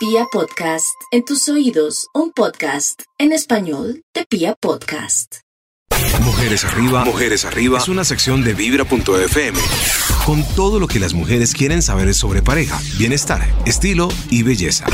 Pia Podcast, en tus oídos, un podcast en español de Pia Podcast. Mujeres arriba, mujeres arriba es una sección de vibra.fm con todo lo que las mujeres quieren saber sobre pareja, bienestar, estilo y belleza.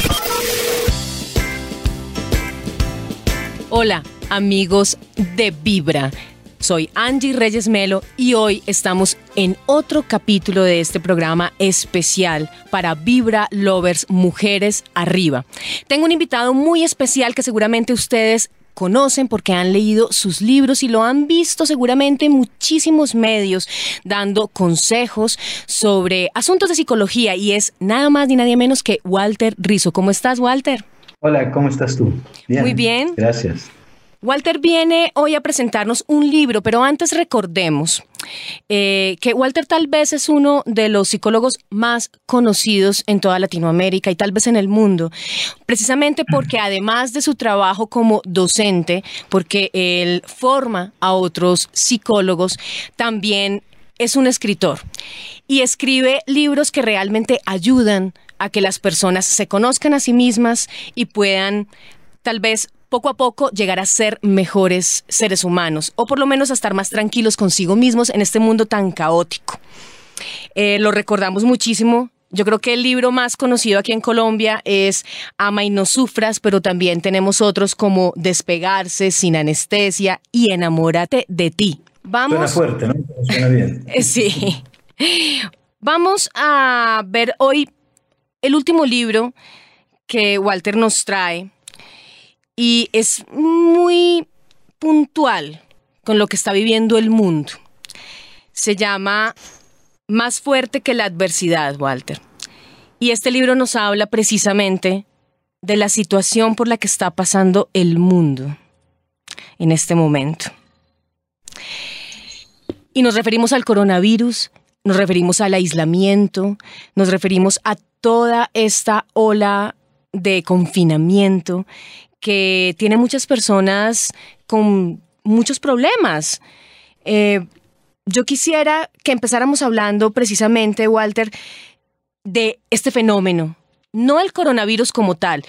Hola, amigos de Vibra. Soy Angie Reyes Melo y hoy estamos en otro capítulo de este programa especial para Vibra Lovers Mujeres Arriba. Tengo un invitado muy especial que seguramente ustedes conocen porque han leído sus libros y lo han visto seguramente en muchísimos medios dando consejos sobre asuntos de psicología y es nada más ni nadie menos que Walter Rizzo. ¿Cómo estás, Walter? Hola, ¿cómo estás tú? Muy bien. Gracias. Walter viene hoy a presentarnos un libro, pero antes recordemos eh, que Walter tal vez es uno de los psicólogos más conocidos en toda Latinoamérica y tal vez en el mundo, precisamente porque además de su trabajo como docente, porque él forma a otros psicólogos, también es un escritor y escribe libros que realmente ayudan a que las personas se conozcan a sí mismas y puedan tal vez poco a poco llegar a ser mejores seres humanos o por lo menos a estar más tranquilos consigo mismos en este mundo tan caótico. Eh, lo recordamos muchísimo. Yo creo que el libro más conocido aquí en Colombia es Ama y no sufras, pero también tenemos otros como Despegarse, Sin anestesia y Enamórate de ti. Vamos. Suena fuerte, ¿no? Suena bien. Eh, sí. Vamos a ver hoy el último libro que Walter nos trae y es muy puntual con lo que está viviendo el mundo. Se llama Más fuerte que la adversidad, Walter. Y este libro nos habla precisamente de la situación por la que está pasando el mundo en este momento. Y nos referimos al coronavirus, nos referimos al aislamiento, nos referimos a toda esta ola de confinamiento que tiene muchas personas con muchos problemas. Eh, yo quisiera que empezáramos hablando precisamente, Walter, de este fenómeno, no el coronavirus como tal,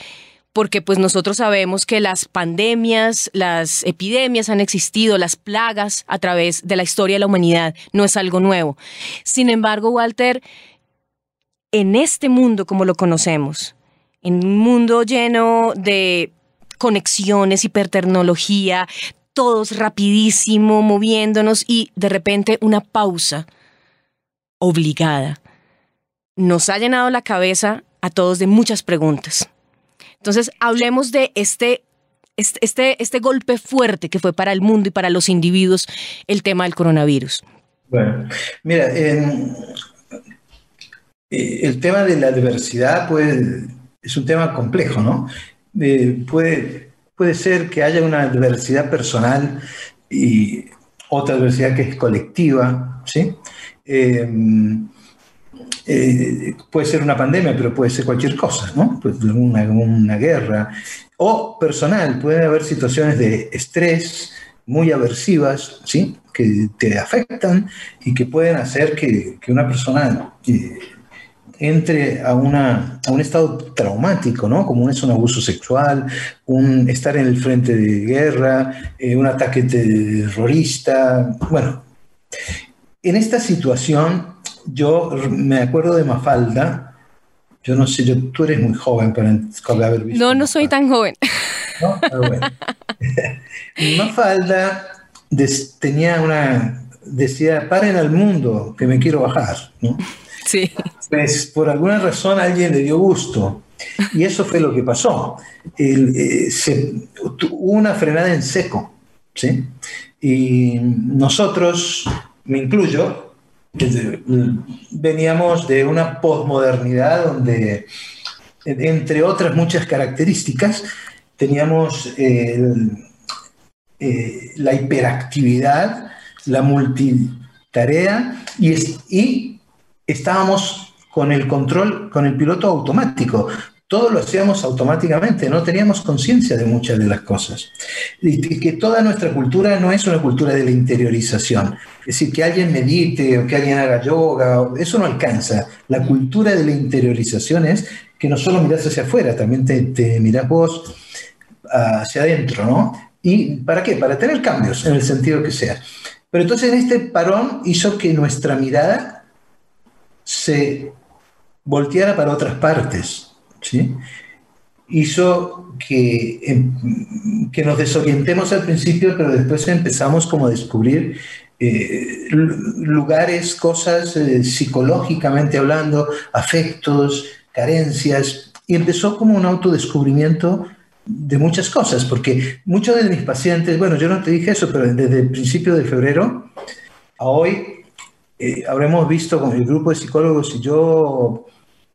porque pues nosotros sabemos que las pandemias, las epidemias han existido, las plagas a través de la historia de la humanidad, no es algo nuevo. Sin embargo, Walter, en este mundo como lo conocemos, en un mundo lleno de conexiones, hipertecnología, todos rapidísimo, moviéndonos y de repente una pausa obligada. Nos ha llenado la cabeza a todos de muchas preguntas. Entonces, hablemos de este, este, este, este golpe fuerte que fue para el mundo y para los individuos el tema del coronavirus. Bueno, mira, eh, el tema de la diversidad pues, es un tema complejo, ¿no? Eh, puede, puede ser que haya una adversidad personal y otra adversidad que es colectiva, ¿sí? Eh, eh, puede ser una pandemia, pero puede ser cualquier cosa, ¿no? una, una guerra. O personal, puede haber situaciones de estrés muy aversivas, ¿sí? Que te afectan y que pueden hacer que, que una persona entre a, una, a un estado traumático, ¿no? Como es un abuso sexual, un estar en el frente de guerra, eh, un ataque terrorista. Bueno, en esta situación yo me acuerdo de Mafalda. Yo no sé, yo, tú eres muy joven para haber visto. No, no soy tan joven. ¿No? Ah, bueno. Mafalda tenía una decía, paren al mundo, que me quiero bajar, ¿no? Sí. Pues por alguna razón alguien le dio gusto. Y eso fue lo que pasó. Eh, hubo una frenada en seco. ¿sí? Y nosotros, me incluyo, veníamos de una posmodernidad donde, entre otras muchas características, teníamos eh, la hiperactividad, la multitarea y, estábamos con el control, con el piloto automático. Todo lo hacíamos automáticamente, no teníamos conciencia de muchas de las cosas. Y que toda nuestra cultura no es una cultura de la interiorización. Es decir, que alguien medite o que alguien haga yoga, eso no alcanza. La cultura de la interiorización es que no solo miras hacia afuera, también te, te miras vos hacia adentro, ¿no? ¿Y para qué? Para tener cambios en el sentido que sea. Pero entonces este parón hizo que nuestra mirada se volteara para otras partes, ¿sí? Hizo que, em, que nos desorientemos al principio, pero después empezamos como a descubrir eh, lugares, cosas eh, psicológicamente hablando, afectos, carencias, y empezó como un autodescubrimiento de muchas cosas, porque muchos de mis pacientes, bueno, yo no te dije eso, pero desde el principio de febrero a hoy eh, habremos visto con el grupo de psicólogos y yo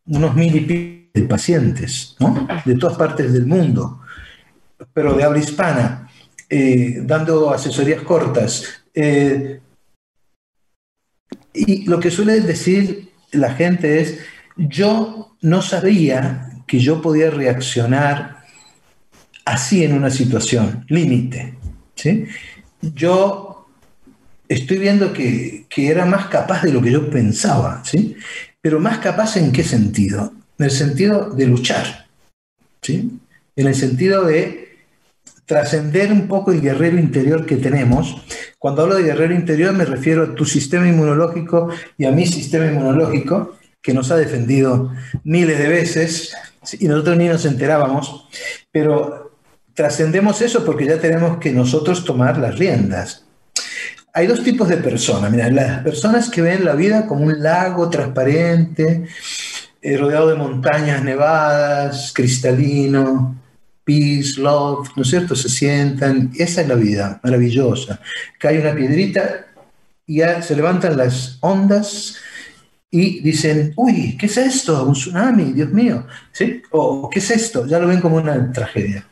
unos mil y pico de pacientes. De todas partes del mundo, pero de habla hispana, eh, dando asesorías cortas. Eh, y lo que suele decir la gente es, yo no sabía que yo podía reaccionar así en una situación, límite. ¿sí? Yo estoy viendo que, era más capaz de lo que yo pensaba, ¿sí? pero más capaz en qué sentido? En el sentido de luchar, ¿sí? en el sentido de trascender un poco el guerrero interior que tenemos. Cuando hablo de guerrero interior me refiero a tu sistema inmunológico y a mi sistema inmunológico, que nos ha defendido miles de veces y nosotros ni nos enterábamos, pero trascendemos eso porque ya tenemos que nosotros tomar las riendas. Hay dos tipos de personas. Mira, las personas que ven la vida como un lago transparente, eh, rodeado de montañas nevadas, cristalino, peace, love, ¿no es cierto? Se sientan. Esa es la vida, maravillosa. Cae una piedrita y ya se levantan las ondas y dicen, uy, ¿qué es esto? Un tsunami, Dios mío. ¿Sí? O ¿qué es esto? Ya lo ven como una tragedia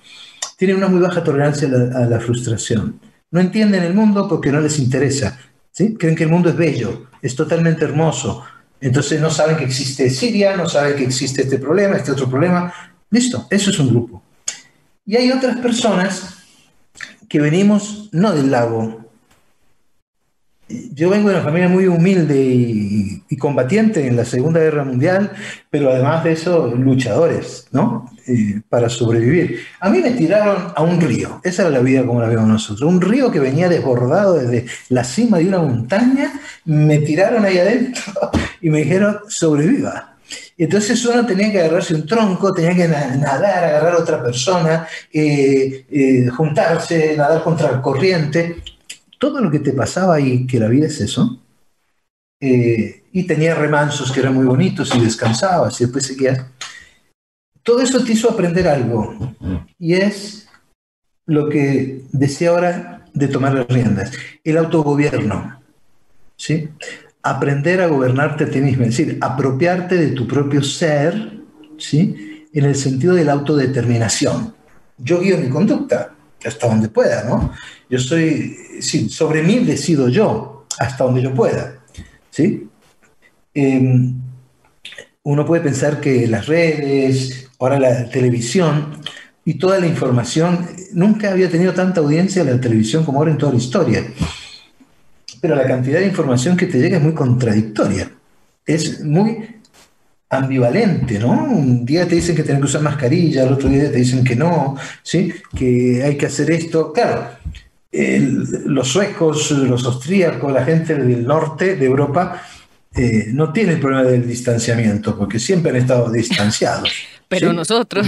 tienen una muy baja tolerancia a la, frustración. No entienden el mundo porque no les interesa. ¿sí? Creen que el mundo es bello, es totalmente hermoso. Entonces no saben que existe Siria, no saben que existe este problema, este otro problema. Listo, eso es un grupo. Y hay otras personas que venimos no del lago, yo vengo de una familia muy humilde y, combatiente en la Segunda Guerra Mundial, pero además de eso, luchadores, ¿no? Eh, para sobrevivir. A mí me tiraron a un río, esa era la vida como la vemos nosotros, un río que venía desbordado desde la cima de una montaña, me tiraron ahí adentro y me dijeron, sobreviva. Entonces uno tenía que agarrarse un tronco, tenía que nadar, agarrar a otra persona, eh, eh, juntarse, nadar contra la corriente todo lo que te pasaba ahí, que la vida es eso, eh, y tenía remansos que eran muy bonitos y descansabas y después seguías. Todo eso te hizo aprender algo y es lo que decía ahora de tomar las riendas, el autogobierno, ¿sí? Aprender a gobernarte a ti mismo, es decir, apropiarte de tu propio ser, ¿sí? En el sentido de la autodeterminación. Yo guío mi conducta, hasta donde pueda, ¿no? Yo soy, sí, sobre mí decido yo, hasta donde yo pueda, ¿sí? Em, uno puede pensar que las redes, ahora la televisión y toda la información, nunca había tenido tanta audiencia la televisión como ahora en toda la historia. Pero la cantidad de información que te llega es muy contradictoria. Es muy ambivalente, ¿no? Un día te dicen que tienes que usar mascarilla, el otro día te dicen que no, ¿sí? Que hay que hacer esto. Claro, los suecos, los austríacos, la gente del norte de Europa eh, no tiene el problema del distanciamiento, porque siempre han estado distanciados. Pero nosotros.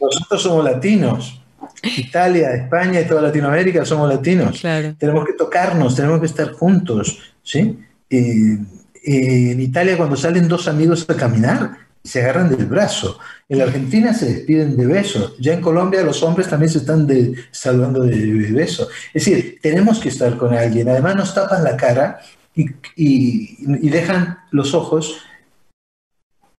Nosotros somos latinos. Italia, España y toda Latinoamérica somos latinos. Tenemos que tocarnos, tenemos que estar juntos, ¿sí? en Italia cuando salen dos amigos a caminar, se agarran del brazo. En la Argentina se despiden de besos. Ya en Colombia los hombres también se están saludando de, besos. Es decir, tenemos que estar con alguien. Además nos tapan la cara y, dejan los ojos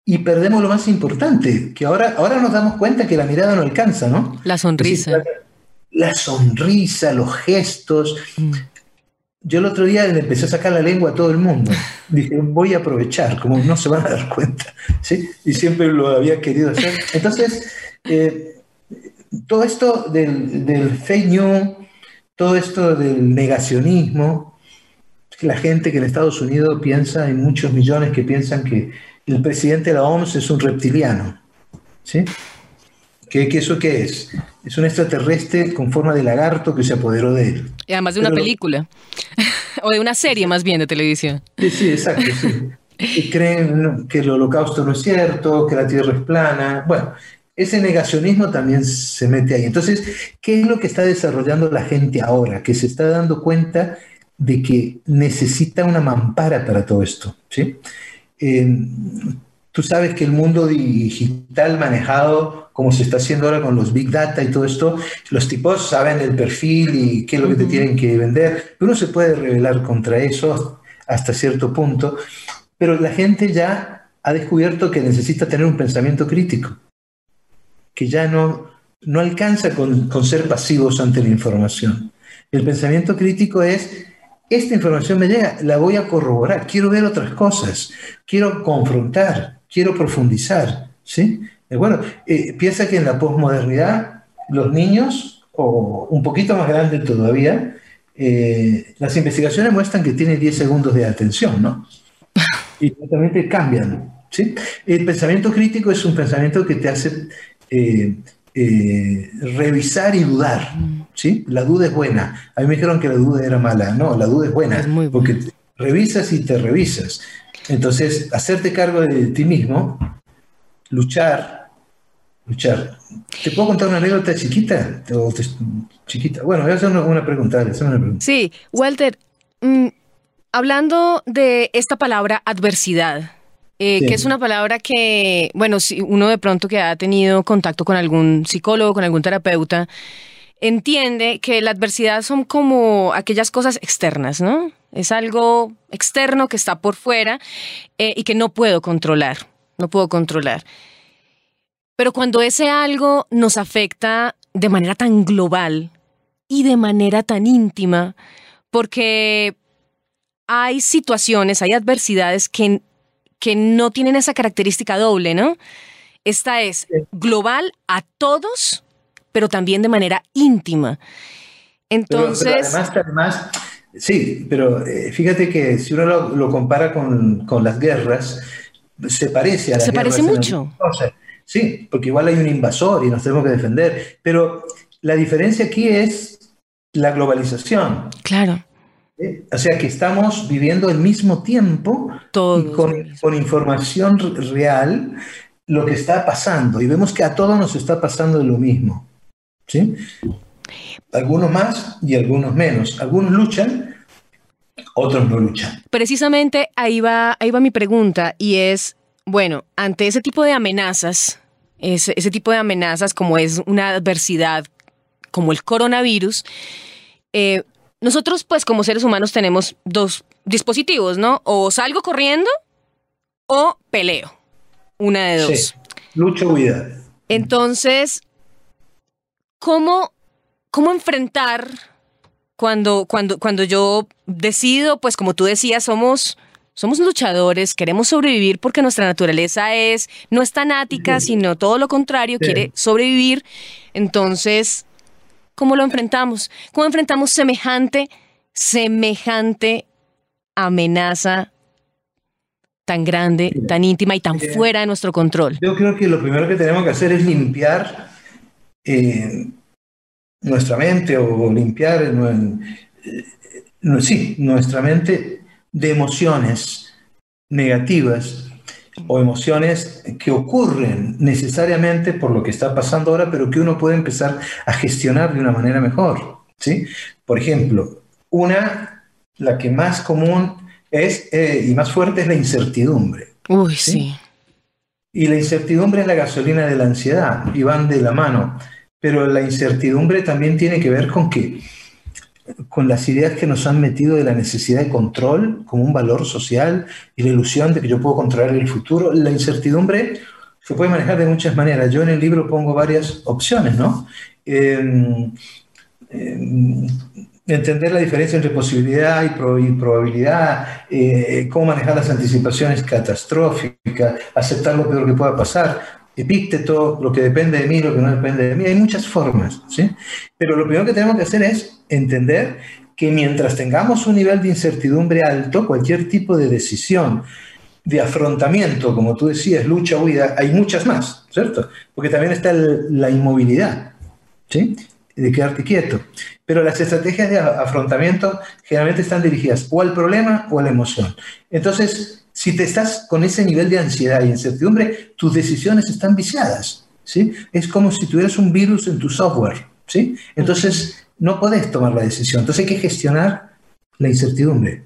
y perdemos lo más importante, que ahora, ahora nos damos cuenta que la mirada no alcanza, ¿no? La sonrisa. la, sonrisa, los gestos. Mm. Yo el otro día le empecé a sacar la lengua a todo el mundo. Dije, voy a aprovechar, como no se van a dar cuenta. ¿sí? Y siempre lo había querido hacer. Entonces, eh, todo esto del, del, fake news, todo esto del negacionismo, la gente que en Estados Unidos piensa, hay muchos millones que piensan que el presidente de la OMS es un reptiliano. ¿sí? ¿Qué, eso qué es? Es un extraterrestre con forma de lagarto que se apoderó de él. Y además de una película. o de una serie más bien de televisión. Sí, sí, exacto, sí. y creen que el holocausto no es cierto, que la Tierra es plana. Bueno, ese negacionismo también se mete ahí. Entonces, ¿qué es lo que está desarrollando la gente ahora? Que se está dando cuenta de que necesita una mampara para todo esto. ¿sí? Eh, tú sabes que el mundo digital manejado, como se está haciendo ahora con los big data y todo esto, los tipos saben el perfil y qué es lo que te tienen que vender. Uno se puede rebelar contra eso hasta cierto punto, pero la gente ya ha descubierto que necesita tener un pensamiento crítico, que ya no, no alcanza con, con ser pasivos ante la información. El pensamiento crítico es, esta información me llega, la voy a corroborar, quiero ver otras cosas, quiero confrontar, quiero profundizar. ¿sí? Eh, bueno, eh, piensa que en la posmodernidad los niños, o un poquito más grandes todavía, eh, las investigaciones muestran que tiene 10 segundos de atención, ¿no? y totalmente cambian. ¿sí? El pensamiento crítico es un pensamiento que te hace eh, revisar y dudar. ¿sí? La duda es buena. A mí me dijeron que la duda era mala. No, la duda es buena, porque revisas y te revisas. Entonces, hacerte cargo de ti mismo, luchar, luchar. ¿Te puedo contar una anécdota chiquita? chiquita. Bueno, voy a hacer una, pregunta, Sí, Walter, mm, Hablando de esta palabra adversidad, eh, que es una palabra que, bueno, si uno de pronto que ha tenido contacto con algún psicólogo, con algún terapeuta, entiende que la adversidad son como aquellas cosas externas, ¿no? Es algo externo que está por fuera eh, y que no puedo controlar, no puedo controlar. Pero cuando ese algo nos afecta de manera tan global y de manera tan íntima, porque hay situaciones, hay adversidades que, que no tienen esa característica doble, ¿no? Esta es global a todos, pero también de manera íntima. Entonces... además, sí, pero eh, fíjate que si uno lo, compara con, las guerras, se parece a las Se parece mucho. Sí, porque igual hay un invasor y nos tenemos que defender, pero la diferencia aquí es la globalización. Claro. O sea que estamos viviendo al mismo tiempo con, información real lo que está pasando y vemos que a todos nos está pasando lo mismo. ¿sí? Algunos más y algunos menos. Algunos luchan, otros no luchan. Precisamente ahí va, ahí va mi pregunta y es, bueno, ante ese tipo de amenazas, ese, ese tipo de amenazas como es una adversidad como el coronavirus, eh, nosotros, pues, como seres humanos tenemos dos dispositivos, ¿no? O salgo corriendo o peleo. Una de dos. Sí. Lucha o huida. Entonces, ¿cómo, cómo enfrentar cuando, cuando, cuando yo decido, pues como tú decías, somos, somos luchadores, queremos sobrevivir porque nuestra naturaleza es, no es tan ática, sino todo lo contrario, quiere sobrevivir. Entonces, ¿Cómo lo enfrentamos? ¿Cómo enfrentamos semejante, semejante amenaza tan grande, tan íntima y tan fuera de nuestro control? Yo creo que lo primero que tenemos que hacer es limpiar eh, nuestra mente o limpiar eh, sí, nuestra mente de emociones negativas o emociones que ocurren necesariamente por lo que está pasando ahora, pero que uno puede empezar a gestionar de una manera mejor. ¿sí? Por ejemplo, una, la que más común es eh, y más fuerte es la incertidumbre. Uy, sí. Y la incertidumbre es la gasolina de la ansiedad y van de la mano. Pero la incertidumbre también tiene que ver con que con las ideas que nos han metido de la necesidad de control como un valor social y la ilusión de que yo puedo controlar el futuro. La incertidumbre se puede manejar de muchas maneras. Yo en el libro pongo varias opciones, ¿no? Em, em, entender la diferencia entre posibilidad y, probabilidad, eh, cómo manejar las anticipaciones catastróficas, aceptar lo peor que pueda pasar, epícteto, lo que depende de mí, lo que no depende de mí. Hay muchas formas, ¿sí? Pero lo primero que tenemos que hacer es entender que mientras tengamos un nivel de incertidumbre alto, cualquier tipo de decisión de afrontamiento, como tú decías, lucha, huida, hay muchas más, ¿cierto? Porque también está la inmovilidad, ¿sí? De quedarte quieto. Pero las estrategias de afrontamiento generalmente están dirigidas o al problema o a la emoción. Entonces, si te estás con ese nivel de ansiedad y incertidumbre, tus decisiones están viciadas, ¿sí? Es como si tuvieras un virus en tu software, ¿sí? Entonces, no puedes tomar la decisión. Entonces hay que gestionar la incertidumbre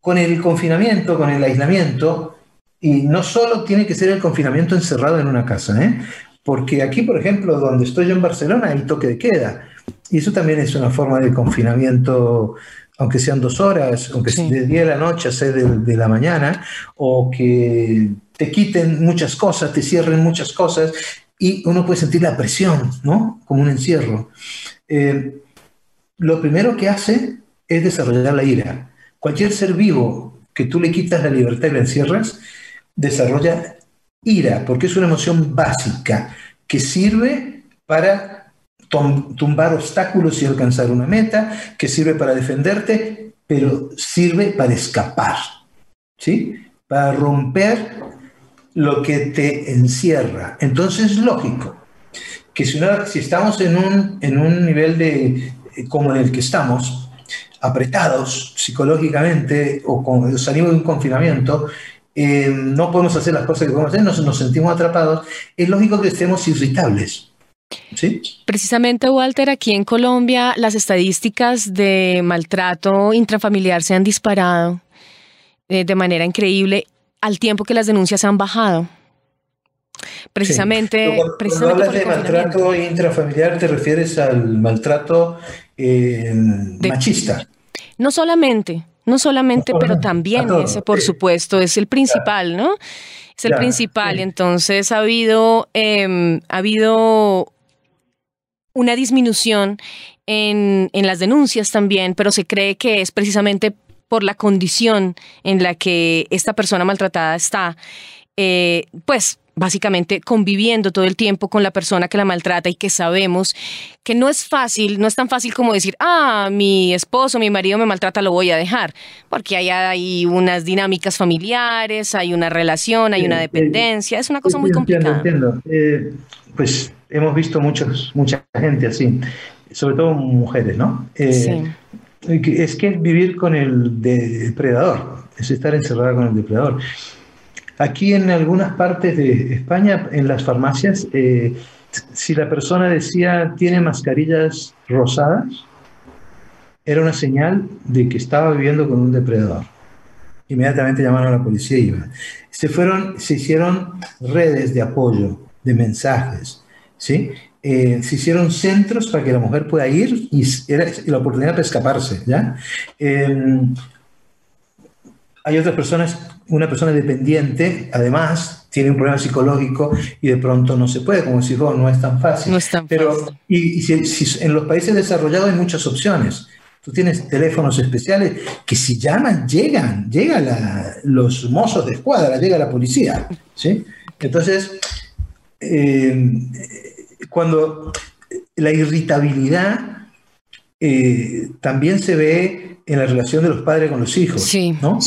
con el confinamiento, con el aislamiento, y no solo tiene que ser el confinamiento encerrado en una casa, ¿eh? porque aquí, por ejemplo, donde estoy yo en Barcelona, hay toque de queda, y eso también es una forma de confinamiento, aunque sean dos horas, aunque sea de día de la noche a seis de, la mañana, o que te quiten muchas cosas, te cierren muchas cosas, y uno puede sentir la presión, ¿no? Como un encierro. Eh, lo primero que hace es desarrollar la ira. Cualquier ser vivo que tú le quitas la libertad y la encierras, desarrolla ira, porque es una emoción básica que sirve para tumbar obstáculos y alcanzar una meta, que sirve para defenderte, pero sirve para escapar, ¿sí? Para romper lo que te encierra. Entonces es lógico que si, estamos en un, en un nivel de, como en el que estamos, apretados psicológicamente o con, salimos de un confinamiento, eh, no podemos hacer las cosas que podemos hacer, nos sentimos atrapados, es lógico que estemos irritables. ¿Sí? Precisamente, Walter, aquí en Colombia las estadísticas de maltrato intrafamiliar se han disparado eh, de manera increíble al tiempo que las denuncias han bajado. Precisamente, cuando, precisamente hablas de maltrato intrafamiliar, te refieres al maltrato eh, machista. No solamente, no solamente, pero también ese, por supuesto, es el principal, ¿no? Es el principal. Entonces ha habido, em, ha habido una disminución en, en las denuncias también, pero se cree que es precisamente por la condición en la que esta persona maltratada está. Eh, pues básicamente conviviendo todo el tiempo con la persona que la maltrata y que sabemos que no es fácil, no es tan fácil como decir, ah, mi esposo, mi marido me maltrata, lo voy a dejar, porque hay, hay unas dinámicas familiares, hay una relación, hay una dependencia, es una cosa muy complicada. Entiendo, eh, pues hemos visto muchos, mucha gente así, sobre todo mujeres, ¿no? Eh, sí. Es que es vivir con el depredador, es estar encerrada con el depredador. Aquí en algunas partes de España, en las farmacias, eh, si la persona decía tiene mascarillas rosadas, era una señal de que estaba viviendo con un depredador. Inmediatamente llamaron a la policía y iban. Se, fueron, se hicieron redes de apoyo, de mensajes, ¿sí? Eh, se hicieron centros para que la mujer pueda ir y era la oportunidad para escaparse, ¿ya? Em, hay otras personas una persona dependiente, además, tiene un problema psicológico y de pronto no se puede, como decís vos, no es tan fácil. No es tan Pero, fácil. Y, si, en los países desarrollados hay muchas opciones. Tú tienes teléfonos especiales que si llaman, llegan, llegan los mozos de escuadra, llega la policía. ¿sí? Entonces, eh, cuando la irritabilidad eh, también se ve en la relación de los padres con los hijos. Sí. ¿no?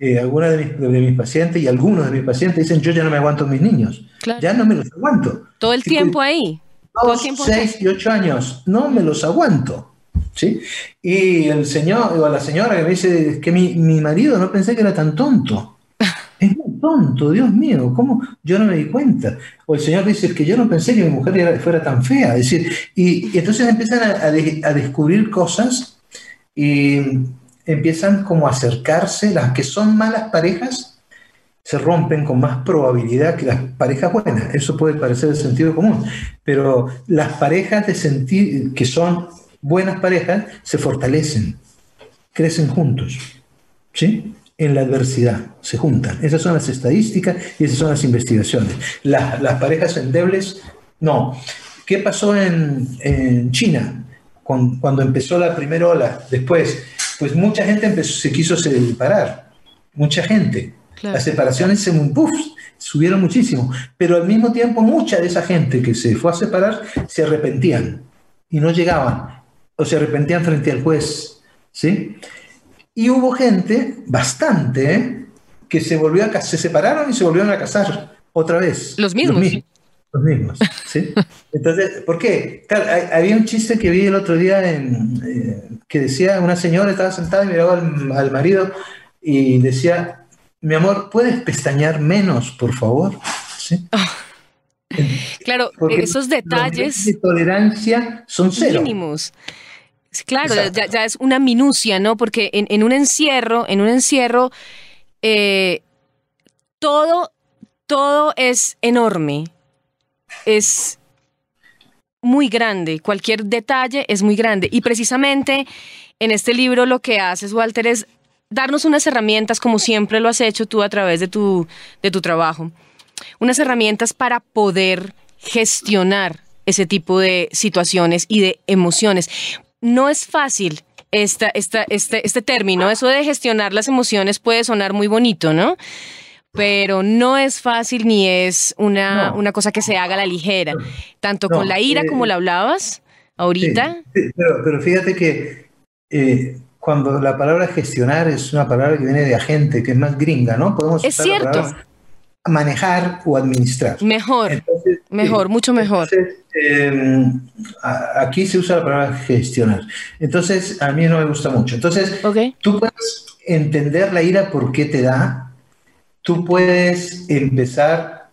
Eh, algunas de mis, pacientes y algunos de mis pacientes dicen, yo ya no me aguanto a mis niños, ya no me los aguanto. Todo el tiempo ahí. Dos, seis y ocho años, no me los aguanto. ¿sí? Y el señor o la señora que me dice que mi, mi marido no pensé que era tan tonto. Es muy tonto, Dios mío, ¿cómo? Yo no me di cuenta. O el Señor dice que yo no pensé que mi mujer fuera tan fea. Es decir, y, entonces empiezan a, a, descubrir cosas y empiezan como a acercarse, las que son malas parejas se rompen con más probabilidad que las parejas buenas. Eso puede parecer de sentido común, pero las parejas de sentir que son buenas parejas se fortalecen, crecen juntos, ¿sí? En la adversidad, se juntan. Esas son las estadísticas y esas son las investigaciones. las parejas endebles, no. ¿Qué pasó en, en China cuando empezó la primera ola? Después, pues mucha gente se quiso separar, mucha gente. Las separaciones se subieron muchísimo, pero al mismo tiempo mucha de esa gente que se fue a separar se arrepentían y no llegaban, o se arrepentían frente al juez, ¿sí? Y hubo gente, bastante, ¿eh? que se volvió a se separaron y se volvieron a casar otra vez. Los mismos. Los mismos, ¿sí? Entonces, ¿por qué? había un chiste que vi el otro día en, eh, que decía, una señora estaba sentada y miraba al, marido y decía, mi amor, ¿puedes pestañear menos, por favor? ¿Sí? Claro, esos detalles... de tolerancia son cero. Mínimos. Claro, ya, es una minucia, ¿no? Porque en, un encierro, en un encierro, eh, todo, todo es enorme es muy grande, cualquier detalle es muy grande. Y precisamente en este libro lo que haces, Walter, es darnos unas herramientas, como siempre lo has hecho tú a través de tu, de tu trabajo, unas herramientas para poder gestionar ese tipo de situaciones y de emociones. No es fácil esta, esta, este, este término, eso de gestionar las emociones puede sonar muy bonito, ¿no? Pero no es fácil ni es una, una cosa que se haga a la ligera, tanto con la ira como eh, la hablabas ahorita. pero, fíjate que eh, cuando la palabra gestionar es una palabra que viene de agente, que es más gringa, ¿no? Podemos es cierto. manejar o administrar. Mejor, mejor, mucho mejor. Em, aquí se usa la palabra gestionar. Entonces, a mí no me gusta mucho. Entonces, tú puedes entender la ira por qué te da, tú puedes empezar,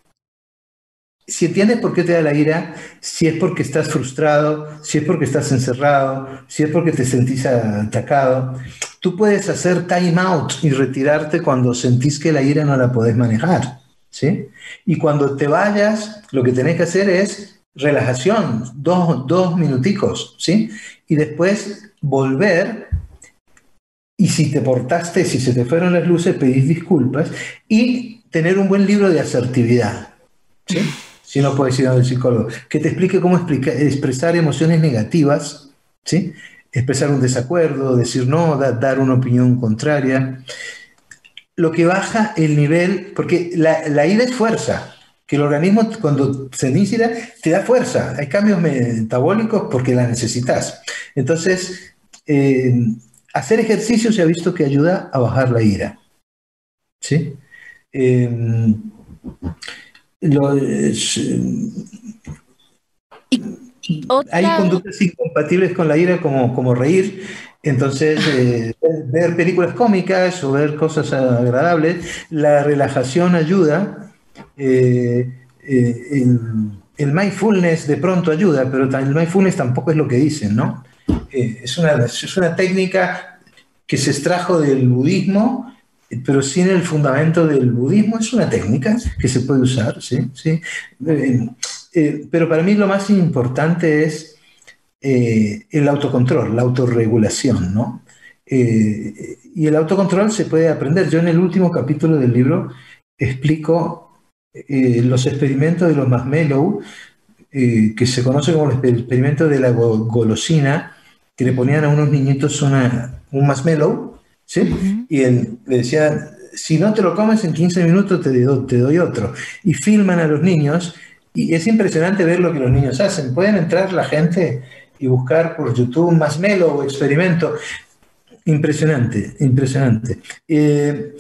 si entiendes por qué te da la ira, si es porque estás frustrado, si es porque estás encerrado, si es porque te sentís atacado, tú puedes hacer time out y retirarte cuando sentís que la ira no la podés manejar. ¿sí? Y cuando te vayas, lo que tenés que hacer es relajación, dos, dos minuticos, ¿sí? Y después volver y si te portaste, si se te fueron las luces, pedís disculpas y tener un buen libro de asertividad. ¿sí? Si no puedes ir a un psicólogo, que te explique cómo expresar emociones negativas, ¿sí? expresar un desacuerdo, decir no, dar una opinión contraria. Lo que baja el nivel, porque la, la ira es fuerza, que el organismo cuando se inicia te da fuerza, hay cambios metabólicos porque la necesitas. Entonces, eh, hacer ejercicio se ha visto que ayuda a bajar la ira. ¿Sí? Em, hay conductas incompatibles con la ira como, como reír, entonces eh, ver películas cómicas o ver cosas agradables, la relajación ayuda, eh, eh, el, el, mindfulness de pronto ayuda, pero el mindfulness tampoco es lo que dicen, ¿no? Eh, es, una, es una técnica que se extrajo del budismo, pero sin el fundamento del budismo. Es una técnica que se puede usar, ¿sí? ¿sí? Eh, eh, pero para mí lo más importante es el autocontrol, la autorregulación, ¿no? y el autocontrol se puede aprender. Yo en el último capítulo del libro explico los experimentos de los Marshmallow, que se conoce como el experimento de la golosina, que le ponían a unos niñitos una, un marshmallow, ¿sí? Y él le decía, si no te lo comes en 15 minutos te, te doy otro. Y filman a los niños y es impresionante ver lo que los niños hacen. Pueden entrar la gente y buscar por YouTube un marshmallow o experimento. Impresionante, impresionante. Eh,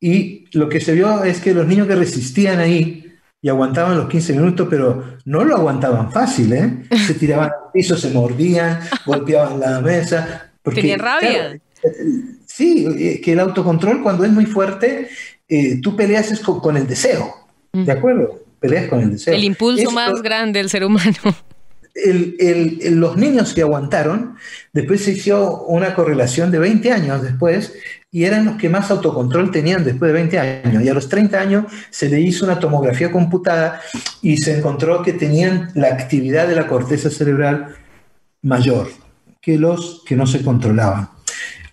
y lo que se vio es que los niños que resistían ahí, y aguantaban los 15 minutos, pero no lo aguantaban fácil, ¿eh? Se tiraban al piso, se mordían, golpeaban la mesa. Porque, Tenía rabia. sí, eh, que el autocontrol cuando es muy fuerte, eh, tú peleas con, el deseo, ¿de acuerdo? Peleas con el deseo. El impulso más grande del ser humano. los niños que aguantaron, después se hizo una correlación de 20 años después, y eran los que más autocontrol tenían después de 20 años. Y a los 30 años se le hizo una tomografía computada y se encontró que tenían la actividad de la corteza cerebral mayor que los que no se controlaban.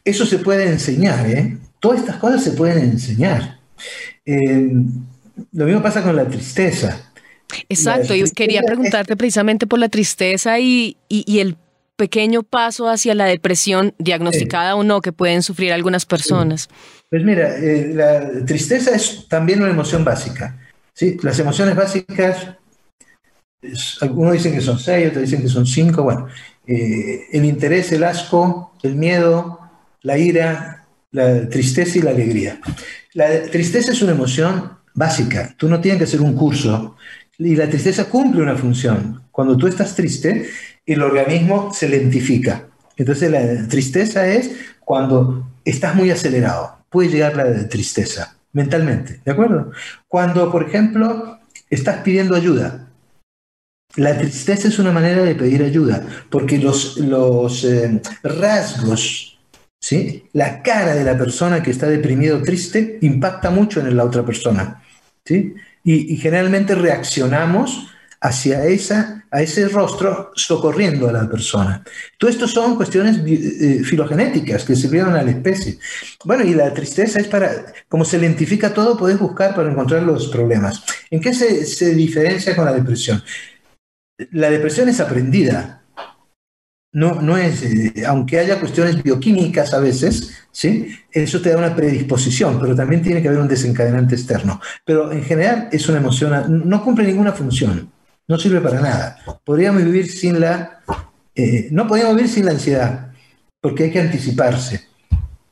Eso se puede enseñar, ¿eh? Todas estas cosas se pueden enseñar. Eh, lo mismo pasa con la tristeza. Exacto, yo quería preguntarte precisamente por la tristeza y, y el pequeño paso hacia la depresión, diagnosticada o no, que pueden sufrir algunas personas? Pues mira, eh, la tristeza es también una emoción básica. ¿sí? Las emociones básicas, algunos dicen que son seis, otros dicen que son cinco. Bueno, eh, el interés, el asco, el miedo, la ira, la tristeza y la alegría. La tristeza es una emoción básica. Tú no tienes que hacer un curso. Y la tristeza cumple una función. Cuando tú estás triste, el organismo se lentifica. Entonces la tristeza es cuando estás muy acelerado. Puede llegar la tristeza mentalmente, ¿de acuerdo? Cuando, por ejemplo, estás pidiendo ayuda. La tristeza es una manera de pedir ayuda, porque los, los eh, rasgos, ¿sí? la cara de la persona que está deprimido triste impacta mucho en la otra persona. ¿sí? Y, y generalmente reaccionamos hacia esa, a ese rostro socorriendo a la persona. Todo esto son cuestiones eh, filogenéticas que sirvieron a la especie. Bueno, y la tristeza es para, como se identifica todo, puedes buscar para encontrar los problemas. ¿En qué se, se diferencia con la depresión? La depresión es aprendida, no, no es, eh, aunque haya cuestiones bioquímicas a veces, ¿sí? eso te da una predisposición, pero también tiene que haber un desencadenante externo. Pero en general es una emoción, no cumple ninguna función no sirve para nada. Podríamos vivir sin la, eh, no podríamos vivir sin la ansiedad, porque hay que anticiparse,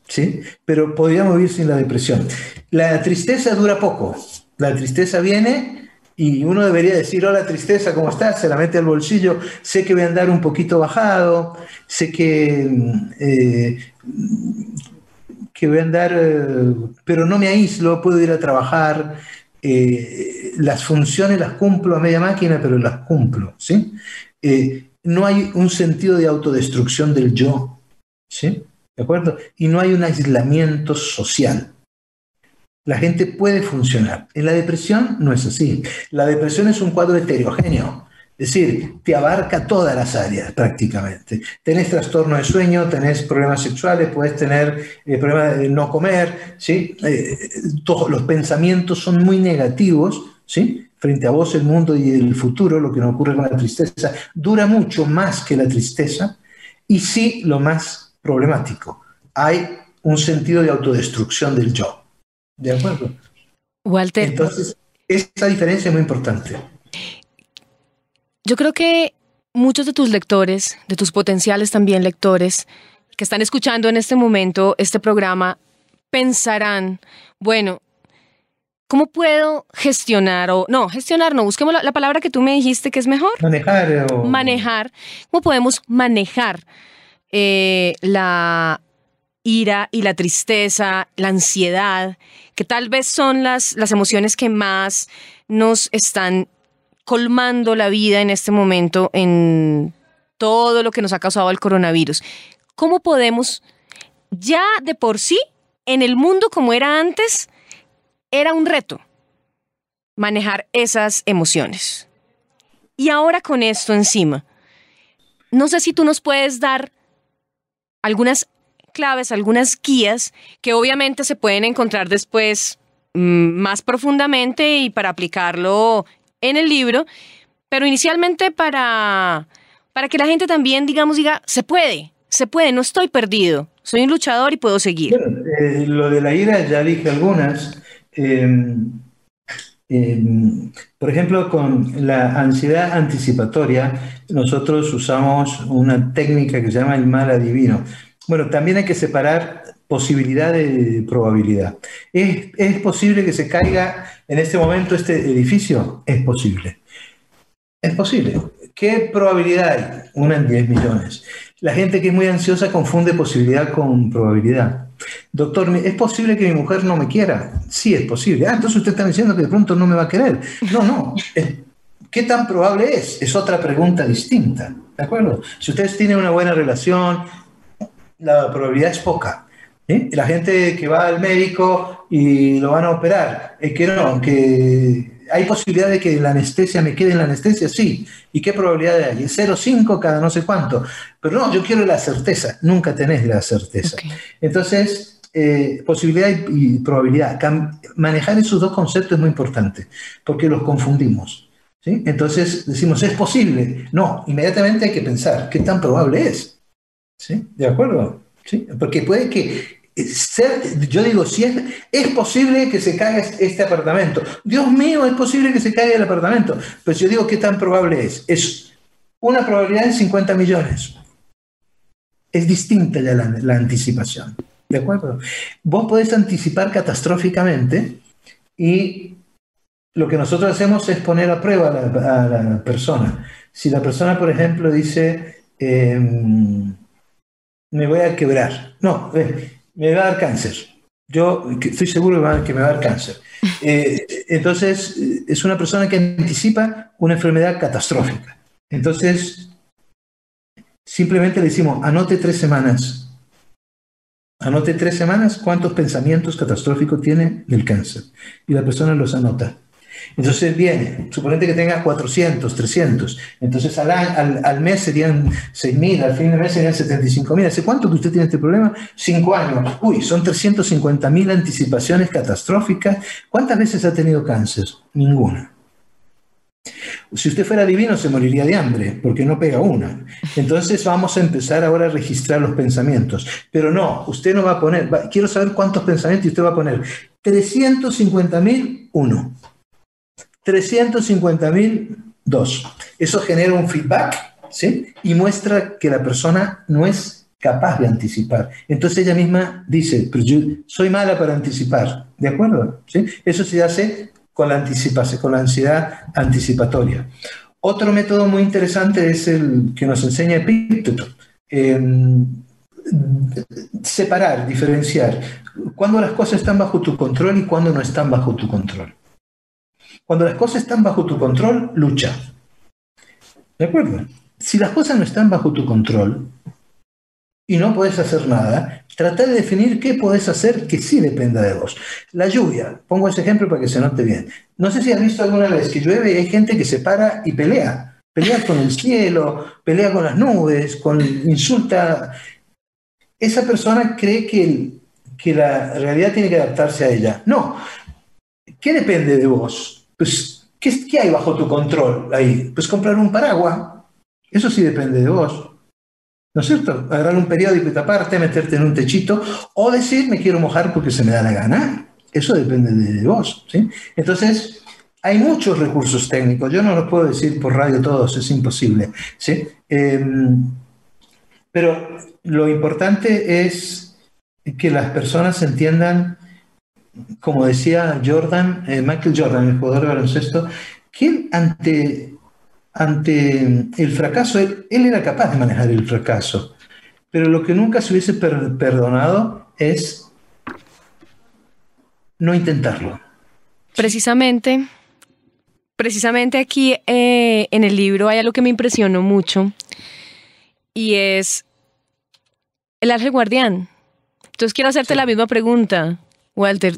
¿sí? Pero podríamos vivir sin la depresión. La tristeza dura poco. La tristeza viene y uno debería decir, hola tristeza, ¿cómo estás? Se la mete al bolsillo, sé que voy a andar un poquito bajado, sé que, eh, que voy a andar, eh, pero no me aíslo, puedo ir a trabajar, eh, las funciones las cumplo a media máquina, pero las cumplo, ¿sí? Eh, no hay un sentido de autodestrucción del yo, ¿sí? ¿De acuerdo? Y no hay un aislamiento social. La gente puede funcionar. En la depresión no es así. La depresión es un cuadro heterogéneo. Es decir, te abarca todas las áreas prácticamente. Tenés trastorno de sueño, tenés problemas sexuales, puedes tener eh, problemas de no comer, ¿sí? Eh, todos los pensamientos son muy negativos, ¿sí? Frente a vos, el mundo y el futuro, lo que nos ocurre con la tristeza, dura mucho más que la tristeza y sí lo más problemático. Hay un sentido de autodestrucción del yo. ¿De acuerdo? Walter. Entonces, esa diferencia es muy importante. Yo creo que muchos de tus lectores, de tus potenciales también lectores, que están escuchando en este momento este programa, pensarán, bueno, ¿cómo puedo gestionar o no, gestionar no, busquemos la, palabra que tú me dijiste que es mejor. Manejar. O... Manejar. ¿Cómo podemos manejar eh, la ira y la tristeza, la ansiedad, que tal vez son las, las emociones que más nos están colmando la vida en este momento en todo lo que nos ha causado el coronavirus. ¿Cómo podemos, ya de por sí, en el mundo como era antes, era un reto manejar esas emociones? Y ahora con esto encima, no sé si tú nos puedes dar algunas claves, algunas guías que obviamente se pueden encontrar después mm, más profundamente y para aplicarlo en el libro, pero inicialmente para, para que la gente también, digamos, diga, se puede, se puede, no estoy perdido, soy un luchador y puedo seguir. Eh, lo de la ira ya dije algunas. Em, em, por ejemplo, con la ansiedad anticipatoria, nosotros usamos una técnica que se llama el mal adivino. Bueno, también hay que separar posibilidad de probabilidad. ¿Es, ¿Es, posible que se caiga en este momento este edificio? Es posible. Es posible. ¿Qué probabilidad hay? Una en 10 millones. La gente que es muy ansiosa confunde posibilidad con probabilidad. Doctor, ¿es posible que mi mujer no me quiera? Sí, es posible. Ah, entonces usted está diciendo que de pronto no me va a querer. No, no. ¿Qué tan probable es? Es otra pregunta distinta. ¿De acuerdo? Si ustedes tienen una buena relación, la probabilidad es poca. La gente que va al médico y lo van a operar, es que no, que hay posibilidad de que la anestesia me quede en la anestesia, sí. ¿Y qué probabilidad hay? 0,5 cada no sé cuánto. Pero no, yo quiero la certeza. Nunca tenés la certeza. Entonces, eh, posibilidad y, probabilidad. manejar esos dos conceptos es muy importante, porque los confundimos. ¿sí? Entonces decimos, ¿es posible? No, inmediatamente hay que pensar, ¿qué tan probable es? ¿Sí? ¿De acuerdo? ¿Sí? Porque puede que yo digo, si es, posible que se caiga este apartamento. Dios mío, es posible que se caiga el apartamento. Pero yo digo, ¿qué tan probable es? Es una probabilidad de 50 millones. Es distinta ya la, anticipación. ¿De acuerdo? Vos podés anticipar catastróficamente y lo que nosotros hacemos es poner a prueba a la, persona. Si la persona, por ejemplo, dice, em, me voy a quebrar, no, eh, me va a dar cáncer. Yo estoy seguro que me va a dar cáncer. Eh, entonces, es una persona que anticipa una enfermedad catastrófica. Entonces, simplemente le decimos, anote tres semanas. Anote tres semanas cuántos pensamientos catastróficos tiene del cáncer. Y la persona los anota. Entonces viene, suponete que tenga 400, 300, entonces al, al, al mes serían 6.000, al fin de mes serían 75.000. ¿Hace cuánto que usted tiene este problema? Cinco años. Uy, son 350.000 anticipaciones catastróficas. ¿Cuántas veces ha tenido cáncer? Ninguna. Si usted fuera divino se moriría de hambre, porque no pega una. Entonces vamos a empezar ahora a registrar los pensamientos. Pero no, usted no va a poner, quiero saber cuántos pensamientos usted va a poner 350.000, uno. 350.000, dos. Eso genera un feedback ¿sí? y muestra que la persona no es capaz de anticipar. Entonces ella misma dice, soy mala para anticipar, ¿de acuerdo? ¿Sí? Eso se hace con la anticipación, con la ansiedad anticipatoria. Otro método muy interesante es el que nos enseña Epicteto. Em, separar, diferenciar, cuando las cosas están bajo tu control y cuando no están bajo tu control. Cuando las cosas están bajo tu control, lucha. ¿De acuerdo? Si las cosas no están bajo tu control y no puedes hacer nada, trata de definir qué puedes hacer que sí dependa de vos. La lluvia, pongo ese ejemplo para que se note bien. No sé si has visto alguna vez que llueve y hay gente que se para y pelea. Pelea con el cielo, pelea con las nubes, con insulta. Esa persona cree que, que la realidad tiene que adaptarse a ella. No. ¿Qué depende de vos? Pues, ¿qué, hay bajo tu control ahí? Pues comprar un paraguas. Eso sí depende de vos. ¿No es cierto? Agarrar un periódico y taparte, meterte en un techito, o decir, me quiero mojar porque se me da la gana. Eso depende de vos. ¿sí? Entonces, hay muchos recursos técnicos. Yo no los puedo decir por radio todos, es imposible. ¿sí? Em, pero lo importante es que las personas entiendan como decía Jordan, eh, Michael Jordan, el jugador de baloncesto, que ante, ante el fracaso, él, era capaz de manejar el fracaso, pero lo que nunca se hubiese perdonado es no intentarlo. Precisamente, precisamente aquí eh, en el libro hay algo que me impresionó mucho y es el ángel guardián. Entonces quiero hacerte la misma pregunta. Walter,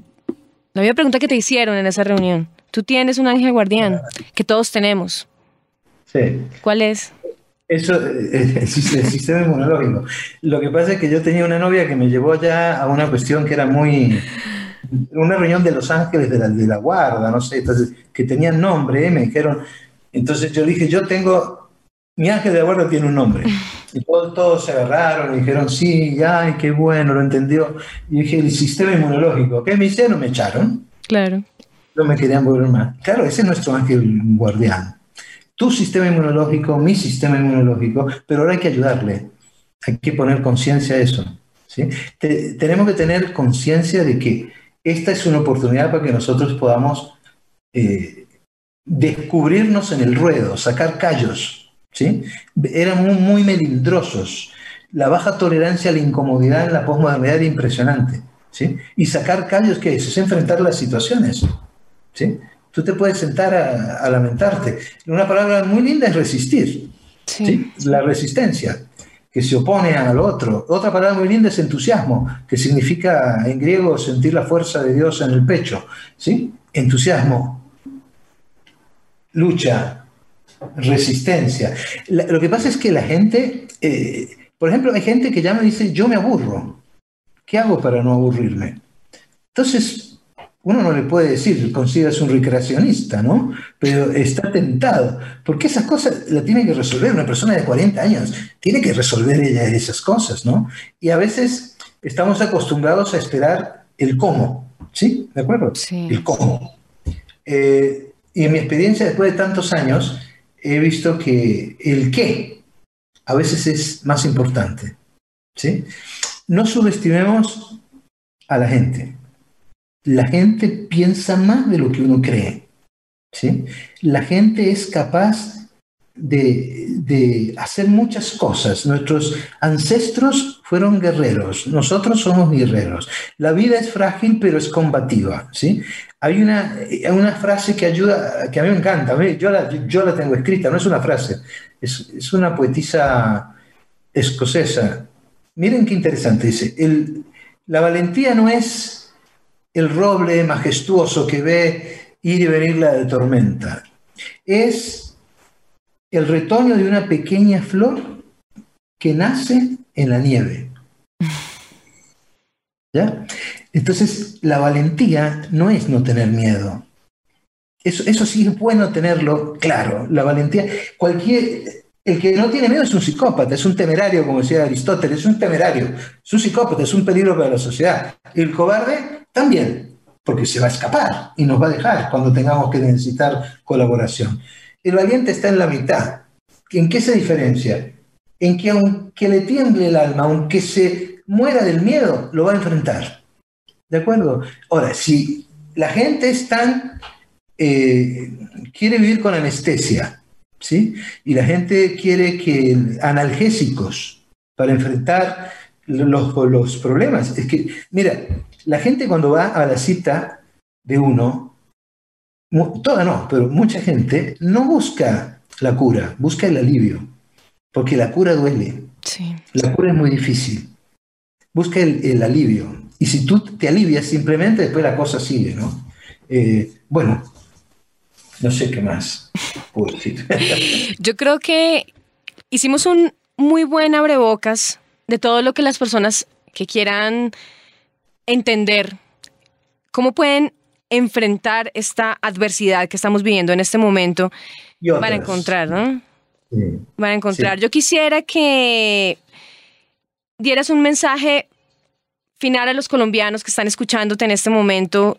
la misma pregunta que te hicieron en esa reunión. Tú tienes un ángel guardián que todos tenemos. Sí. ¿Cuál es? Eso, eh, el, sistema inmunológico. Lo que pasa es que yo tenía una novia que me llevó ya a una cuestión que era muy. Una reunión de Los Ángeles de la, de la guarda, no sé, entonces, que tenían nombre, ¿eh? me dijeron. Entonces yo dije, yo tengo. Mi ángel de la guarda tiene un nombre. Y todos, se agarraron y dijeron, sí, ay, qué bueno, lo entendió. Y dije, el sistema inmunológico. ¿Qué me hicieron? Me echaron. Claro. No me querían volver más. Claro, ese es nuestro ángel guardián. Tu sistema inmunológico, mi sistema inmunológico, pero ahora hay que ayudarle. Hay que poner conciencia a eso. ¿sí? tenemos que tener conciencia de que esta es una oportunidad para que nosotros podamos eh, descubrirnos en el ruedo, sacar callos ¿sí? Eran muy, melindrosos. La baja tolerancia a la incomodidad en la posmodernidad era impresionante. ¿sí? Y sacar callos, ¿qué es? Es enfrentar las situaciones. ¿sí? Tú te puedes sentar a, lamentarte. Una palabra muy linda es resistir. Sí. La resistencia, que se opone al otro. Otra palabra muy linda es entusiasmo, que significa en griego sentir la fuerza de Dios en el pecho. ¿sí? Entusiasmo, lucha, resistencia. lo que pasa es que la gente, eh, por ejemplo, hay gente que llama y dice, yo me aburro. ¿Qué hago para no aburrirme? Entonces, uno no le puede decir, consideras un recreacionista, ¿no? Pero está tentado, porque esas cosas la tiene que resolver una persona de 40 años, tiene que resolver ella esas cosas, ¿no? Y a veces estamos acostumbrados a esperar el cómo, ¿sí? ¿De acuerdo? Sí. El cómo. Eh, y en mi experiencia, después de tantos años, he visto que el qué a veces es más importante. ¿sí? No subestimemos a la gente. La gente piensa más de lo que uno cree. ¿sí? La gente es capaz de, de, hacer muchas cosas. Nuestros ancestros fueron guerreros, nosotros somos guerreros. La vida es frágil, pero es combativa. ¿sí? Hay una, una frase que ayuda, que a mí me encanta, yo la, yo la tengo escrita, no es una frase, es, es una poetisa escocesa. Miren qué interesante, dice, el, la valentía no es el roble majestuoso que ve ir y venir la tormenta, es el retoño de una pequeña flor que nace en la nieve. ¿Ya? Entonces, la valentía no es no tener miedo. Eso, eso sí es bueno tenerlo claro. La valentía, cualquier, el que no tiene miedo es un psicópata, es un temerario, como decía Aristóteles, es un temerario, es un psicópata, es un peligro para la sociedad. El cobarde también, porque se va a escapar y nos va a dejar cuando tengamos que necesitar colaboración. El valiente está en la mitad. ¿En qué se diferencia? En que aunque le tiemble el alma, aunque se muera del miedo, lo va a enfrentar. ¿De acuerdo? Ahora, si la gente es. Eh, quiere vivir con anestesia, ¿sí? Y la gente quiere que analgésicos para enfrentar los, los problemas. Es que, mira, la gente cuando va a la cita de uno, toda no, pero mucha gente no busca la cura, busca el alivio, porque la cura duele. La cura es muy difícil. Busca el, alivio. Y si tú te alivias simplemente, después la cosa sigue, ¿no? Eh, bueno, no sé qué más puedo decir. Yo creo que hicimos un muy buen abrebocas de todo lo que las personas que quieran entender, cómo pueden enfrentar esta adversidad que estamos viviendo en este momento van a encontrar, ¿no? Van a encontrar. Yo quisiera que dieras un mensaje final a los colombianos que están escuchándote en este momento,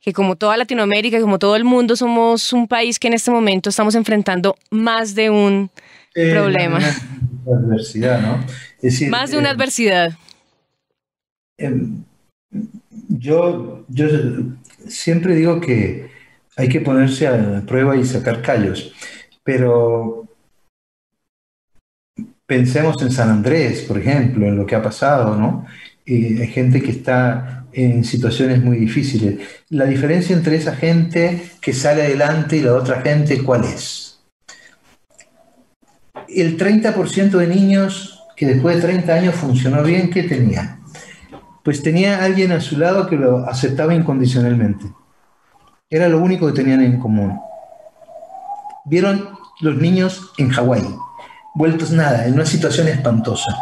que como toda Latinoamérica, como todo el mundo, somos un país que en este momento estamos enfrentando más de un problema. adversidad, ¿no? más de una eh, adversidad. Em, yo, yo siempre digo que hay que ponerse a prueba y sacar callos, pero pensemos en San Andrés, por ejemplo, en lo que ha pasado, ¿no? hay gente que está en situaciones muy difíciles. La diferencia entre esa gente que sale adelante y la otra gente, ¿cuál es? El 30% de niños que después de 30 años funcionó bien, ¿qué tenía? Pues tenía alguien a su lado que lo aceptaba incondicionalmente. Era lo único que tenían en común. Vieron los niños en Hawái, vueltos nada, en una situación espantosa.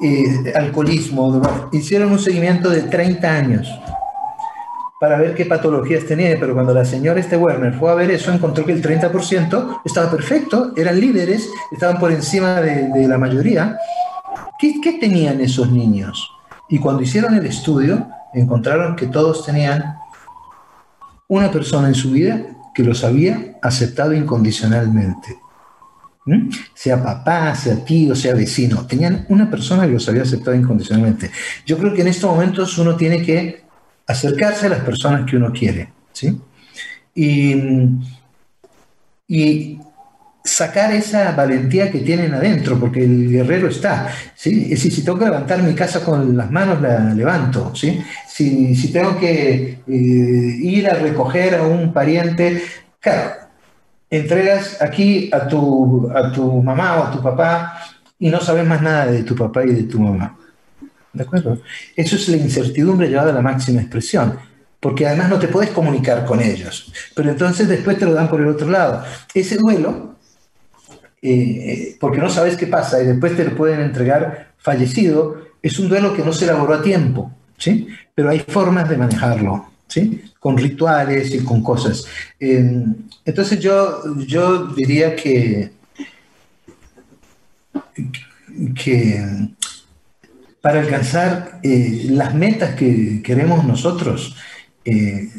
Eh, alcoholismo, hicieron un seguimiento de 30 años para ver qué patologías tenía, pero cuando la señora este Werner fue a ver eso, encontró que el 30% estaba perfecto, eran líderes, estaban por encima de, la mayoría. ¿Qué, ¿Qué tenían esos niños? Y cuando hicieron el estudio, encontraron que todos tenían una persona en su vida que los había aceptado incondicionalmente. ¿Mm? Sea papá, sea tío, sea vecino. Tenían una persona que los había aceptado incondicionalmente. Yo creo que en estos momentos uno tiene que acercarse a las personas que uno quiere. ¿sí? Y, y sacar esa valentía que tienen adentro, porque el guerrero está. ¿sí? Si tengo que levantar mi casa con las manos, la levanto. ¿sí? Si, si tengo que eh, ir a recoger a un pariente, claro, entregas aquí a tu, a tu mamá o a tu papá y no sabes más nada de tu papá y de tu mamá. ¿De acuerdo? Eso es la incertidumbre llevada a la máxima expresión porque además no te puedes comunicar con ellos, pero entonces después te lo dan por el otro lado. Ese duelo eh, porque no sabes qué pasa y después te lo pueden entregar fallecido, es un duelo que no se elaboró a tiempo, ¿sí? Pero hay formas de manejarlo, ¿sí? Con rituales y con cosas. Em, entonces yo, yo diría que, que para alcanzar eh, las metas que queremos nosotros, eh,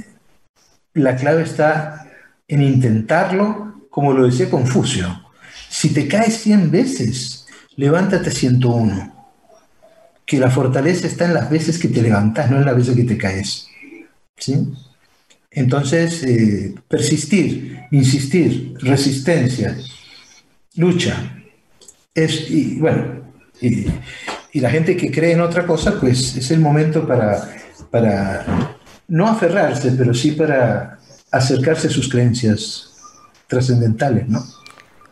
la clave está en intentarlo, como lo decía Confucio, si te caes 100 veces, levántate 101. que la fortaleza está en las veces que te levantas, no en las veces que te caes. ¿Sí? Entonces, eh, persistir, insistir, resistencia, lucha. Es, y bueno, y, la gente que cree en otra cosa, pues es el momento para, para no aferrarse, pero sí para acercarse a sus creencias trascendentales, ¿no?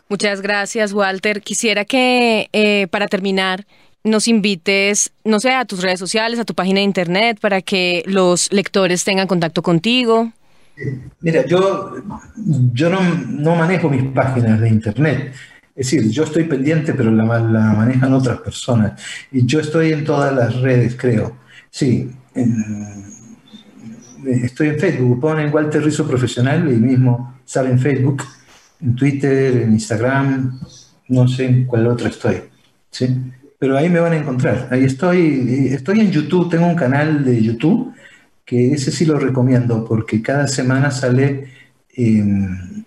Muchas gracias, Walter. Quisiera que, eh, para terminar, nos invites, no sé, a tus redes sociales, a tu página de internet, para que los lectores tengan contacto contigo. Mira, yo, yo no, manejo mis páginas de internet. Es decir, yo estoy pendiente, pero la, manejan otras personas. Y yo estoy en todas las redes, creo. Sí, estoy en Facebook. Ponen Walter Rizzo Profesional y mismo sale en Facebook, en Twitter, en Instagram, no sé en cuál otra estoy. ¿sí? pero ahí me van a encontrar. Ahí estoy, estoy en YouTube, tengo un canal de YouTube que ese sí lo recomiendo porque cada semana sale em,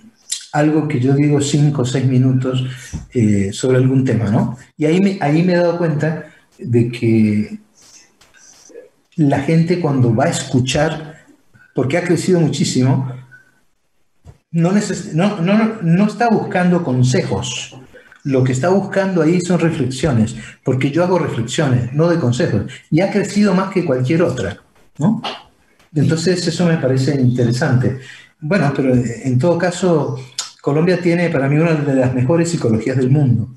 algo que yo digo cinco o seis minutos eh, sobre algún tema, ¿no? Y ahí me, ahí me he dado cuenta de que la gente cuando va a escuchar, porque ha crecido muchísimo, no, está buscando consejos, lo que está buscando ahí son reflexiones, porque yo hago reflexiones, no de consejos, y ha crecido más que cualquier otra, ¿no? Entonces eso me parece interesante. Bueno, pero en todo caso, Colombia tiene para mí una de las mejores psicologías del mundo.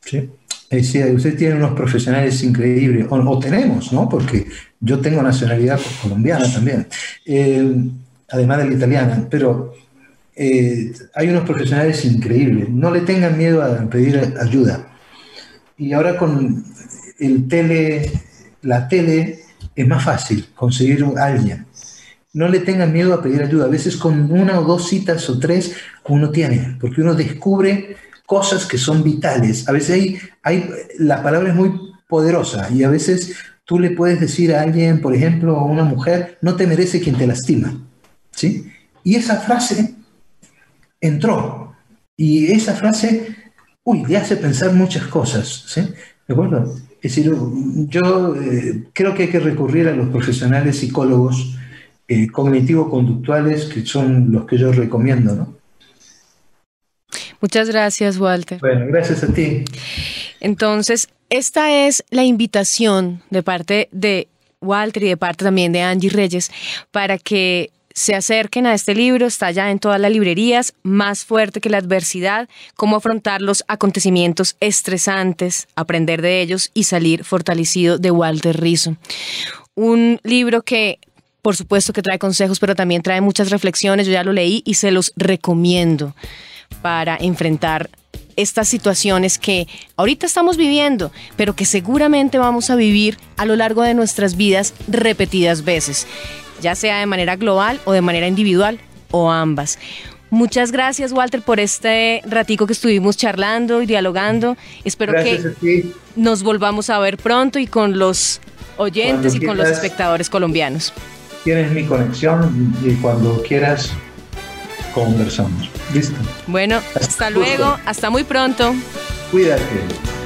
¿sí? Es decir, usted tiene unos profesionales increíbles, o, tenemos, ¿no? Porque yo tengo nacionalidad colombiana también, eh, además de la italiana, pero eh, hay unos profesionales increíbles. No le tengan miedo a pedir ayuda. Y ahora con el tele, la tele, es más fácil conseguir a alguien. No le tengan miedo a pedir ayuda. A veces con una o dos citas o tres uno tiene, porque uno descubre cosas que son vitales. A veces hay, hay la palabra es muy poderosa y a veces tú le puedes decir a alguien, por ejemplo, a una mujer, no te merece quien te lastima. ¿Sí? Y esa frase entró. Y esa frase, uy, le hace pensar muchas cosas, ¿sí? ¿De acuerdo? Es decir, yo eh, creo que hay que recurrir a los profesionales psicólogos eh, cognitivo-conductuales, que son los que yo recomiendo, ¿no? Muchas gracias, Walter. Bueno, gracias a ti. Entonces, esta es la invitación de parte de Walter y de parte también de Angie Reyes para que se acerquen a este libro, está ya en todas las librerías, más fuerte que la adversidad, cómo afrontar los acontecimientos estresantes, aprender de ellos y salir fortalecido de Walter Rizzo. Un libro que por supuesto que trae consejos, pero también trae muchas reflexiones, yo ya lo leí y se los recomiendo para enfrentar estas situaciones que ahorita estamos viviendo, pero que seguramente vamos a vivir a lo largo de nuestras vidas repetidas veces ya sea de manera global o de manera individual o ambas. Muchas gracias, Walter, por este ratico que estuvimos charlando y dialogando. Espero que nos volvamos a ver pronto y con los oyentes y con los espectadores colombianos. Tienes mi conexión y cuando quieras conversamos. Listo. Bueno, hasta, hasta luego, hasta muy pronto. Cuídate.